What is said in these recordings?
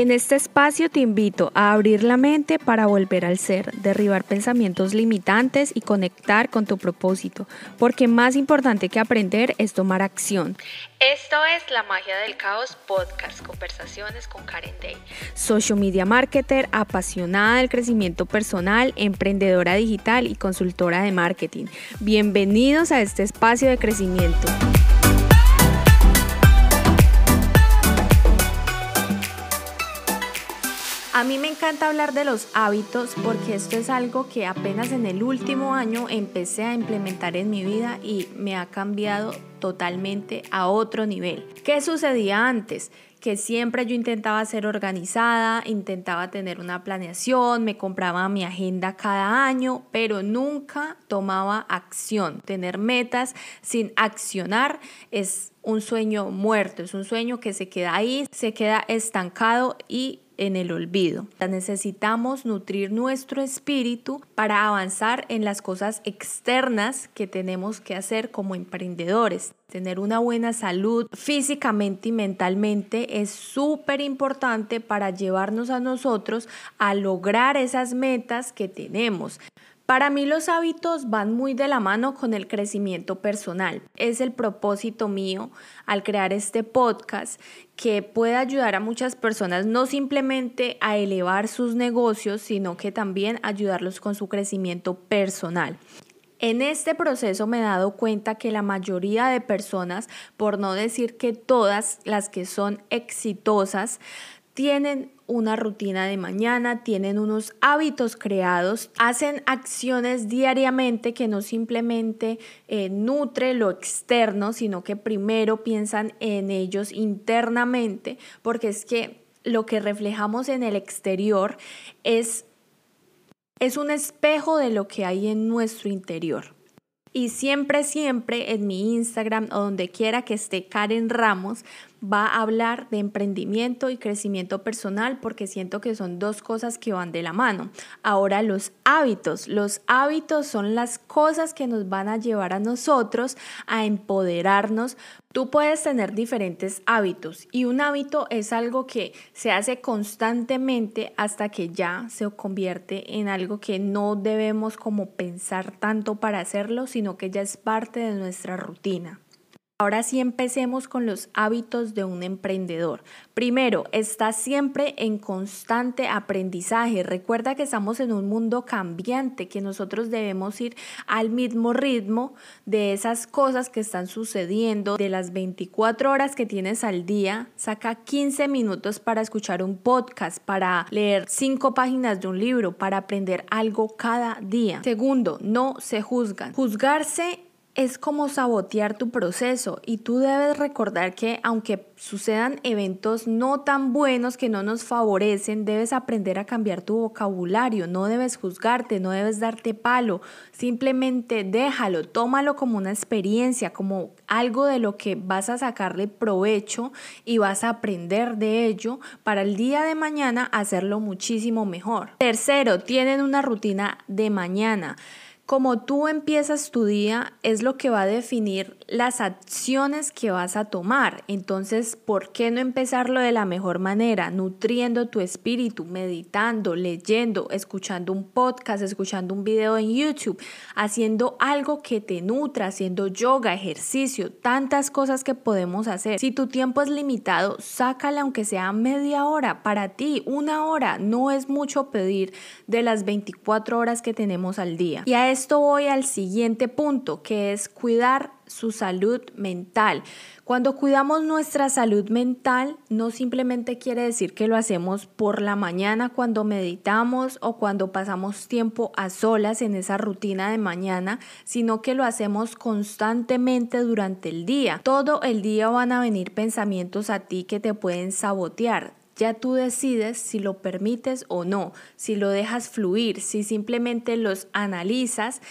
En este espacio te invito a abrir la mente para volver al ser, derribar pensamientos limitantes y conectar con tu propósito, porque más importante que aprender es tomar acción. Esto es La Magia del Caos Podcast, conversaciones con Karen Day. Social media marketer, apasionada del crecimiento personal, emprendedora digital y consultora de marketing. Bienvenidos a este espacio de crecimiento. A mí me encanta hablar de los hábitos porque esto es algo que apenas en el último año empecé a implementar en mi vida y me ha cambiado totalmente a otro nivel. ¿Qué sucedía antes? que siempre yo intentaba ser organizada, intentaba tener una planeación, me compraba mi agenda cada año, pero nunca tomaba acción. Tener metas sin accionar es un sueño muerto, es un sueño que se queda ahí, se queda estancado y en el olvido. Necesitamos nutrir nuestro espíritu para avanzar en las cosas externas que tenemos que hacer como emprendedores. Tener una buena salud físicamente y mentalmente es súper importante para llevarnos a nosotros a lograr esas metas que tenemos. Para mí los hábitos van muy de la mano con el crecimiento personal. Es el propósito mío al crear este podcast que puede ayudar a muchas personas no simplemente a elevar sus negocios, sino que también ayudarlos con su crecimiento personal. En este proceso me he dado cuenta que la mayoría de personas, por no decir que todas las que son exitosas, tienen una rutina de mañana, tienen unos hábitos creados, hacen acciones diariamente que no simplemente eh, nutre lo externo, sino que primero piensan en ellos internamente, porque es que lo que reflejamos en el exterior es, es un espejo de lo que hay en nuestro interior. Y siempre, siempre en mi Instagram o donde quiera que esté Karen Ramos, va a hablar de emprendimiento y crecimiento personal porque siento que son dos cosas que van de la mano. Ahora los hábitos. Los hábitos son las cosas que nos van a llevar a nosotros a empoderarnos. Tú puedes tener diferentes hábitos y un hábito es algo que se hace constantemente hasta que ya se convierte en algo que no debemos como pensar tanto para hacerlo, sino que ya es parte de nuestra rutina. Ahora sí empecemos con los hábitos de un emprendedor. Primero, está siempre en constante aprendizaje. Recuerda que estamos en un mundo cambiante, que nosotros debemos ir al mismo ritmo de esas cosas que están sucediendo. De las 24 horas que tienes al día, saca 15 minutos para escuchar un podcast, para leer 5 páginas de un libro, para aprender algo cada día. Segundo, no se juzgan. Juzgarse es como sabotear tu proceso y tú debes recordar que aunque sucedan eventos no tan buenos que no nos favorecen, debes aprender a cambiar tu vocabulario, no debes juzgarte, no debes darte palo, simplemente déjalo, tómalo como una experiencia, como algo de lo que vas a sacarle provecho y vas a aprender de ello para el día de mañana hacerlo muchísimo mejor. Tercero, tienen una rutina de mañana. Como tú empiezas tu día es lo que va a definir las acciones que vas a tomar. Entonces, ¿por qué no empezarlo de la mejor manera? Nutriendo tu espíritu, meditando, leyendo, escuchando un podcast, escuchando un video en YouTube, haciendo algo que te nutra, haciendo yoga, ejercicio, tantas cosas que podemos hacer. Si tu tiempo es limitado, sácala aunque sea media hora para ti, una hora. No es mucho pedir de las 24 horas que tenemos al día. Y a esto voy al siguiente punto, que es cuidar su salud mental. Cuando cuidamos nuestra salud mental, no simplemente quiere decir que lo hacemos por la mañana cuando meditamos o cuando pasamos tiempo a solas en esa rutina de mañana, sino que lo hacemos constantemente durante el día. Todo el día van a venir pensamientos a ti que te pueden sabotear ya tú decides si lo permites o no, si lo dejas fluir, si simplemente los analizas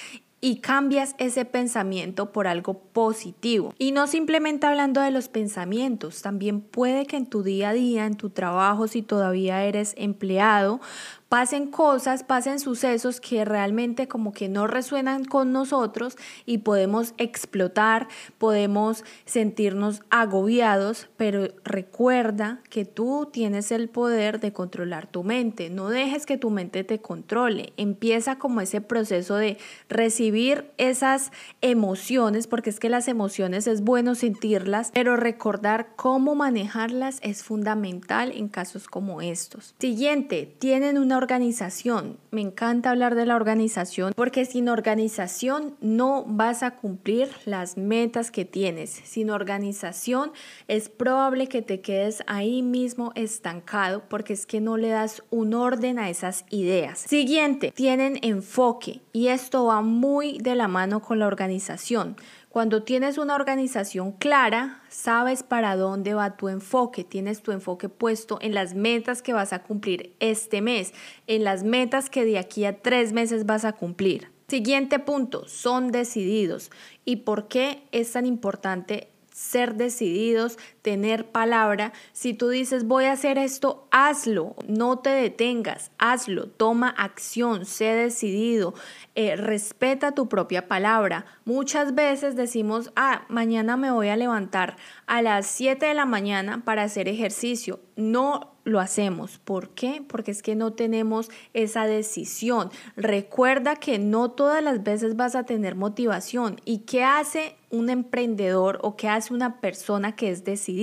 y cambias ese pensamiento por algo positivo. Y no simplemente hablando de los pensamientos, también puede que en tu día a día, en tu trabajo, si todavía eres empleado, pasen cosas, pasen sucesos que realmente como que no resuenan con nosotros y podemos explotar, podemos sentirnos agobiados, pero recuerda que tú tienes el poder de controlar tu mente. No dejes que tu mente te controle. Empieza como ese proceso de recibir esas emociones, porque es que las emociones es bueno sentirlas, pero recordar cómo manejarlas es fundamental en casos como estos. Siguiente, tienen una organización. Me encanta hablar de la organización porque sin organización no vas a cumplir las metas que tienes. Sin organización es probable que te quedes ahí mismo estancado porque es que no le das un orden a esas ideas. Siguiente, tienen enfoque y esto va muy de la mano con la organización. Cuando tienes una organización clara, sabes para dónde va tu enfoque, tienes tu enfoque puesto en las metas que vas a cumplir este mes, en las metas que de aquí a tres meses vas a cumplir. Siguiente punto, son decididos. ¿Y por qué es tan importante ser decididos, tener palabra. Si tú dices voy a hacer esto, hazlo, no te detengas, hazlo, toma acción, sé decidido, eh, respeta tu propia palabra. Muchas veces decimos, ah, mañana me voy a levantar a las 7 de la mañana para hacer ejercicio. No lo hacemos. ¿Por qué? Porque es que no tenemos esa decisión. Recuerda que no todas las veces vas a tener motivación. ¿Y qué hace un emprendedor o qué hace una persona que es decidida?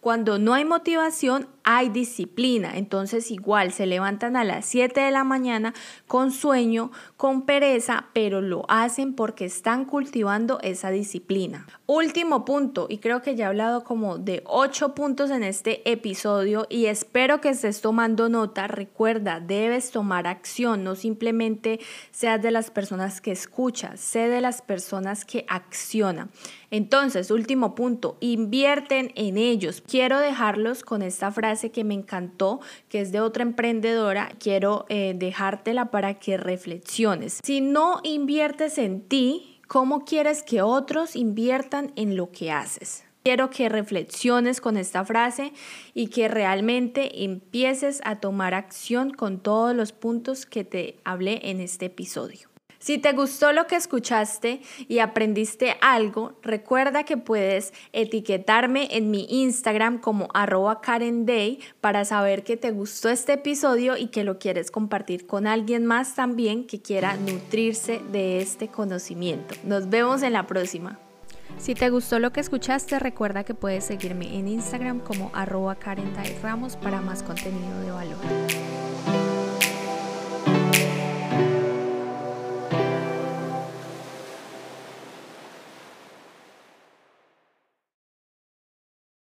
Cuando no hay motivación, hay disciplina. Entonces igual se levantan a las 7 de la mañana con sueño, con pereza, pero lo hacen porque están cultivando esa disciplina. Último punto, y creo que ya he hablado como de 8 puntos en este episodio y espero que estés tomando nota. Recuerda, debes tomar acción, no simplemente seas de las personas que escuchas, sé de las personas que accionan. Entonces, último punto, invierten en ellos. Quiero dejarlos con esta frase que me encantó, que es de otra emprendedora. Quiero eh, dejártela para que reflexiones. Si no inviertes en ti, ¿cómo quieres que otros inviertan en lo que haces? Quiero que reflexiones con esta frase y que realmente empieces a tomar acción con todos los puntos que te hablé en este episodio. Si te gustó lo que escuchaste y aprendiste algo, recuerda que puedes etiquetarme en mi Instagram como arroba Karen Day para saber que te gustó este episodio y que lo quieres compartir con alguien más también que quiera nutrirse de este conocimiento. Nos vemos en la próxima. Si te gustó lo que escuchaste, recuerda que puedes seguirme en Instagram como arroba Karen Ramos para más contenido de valor.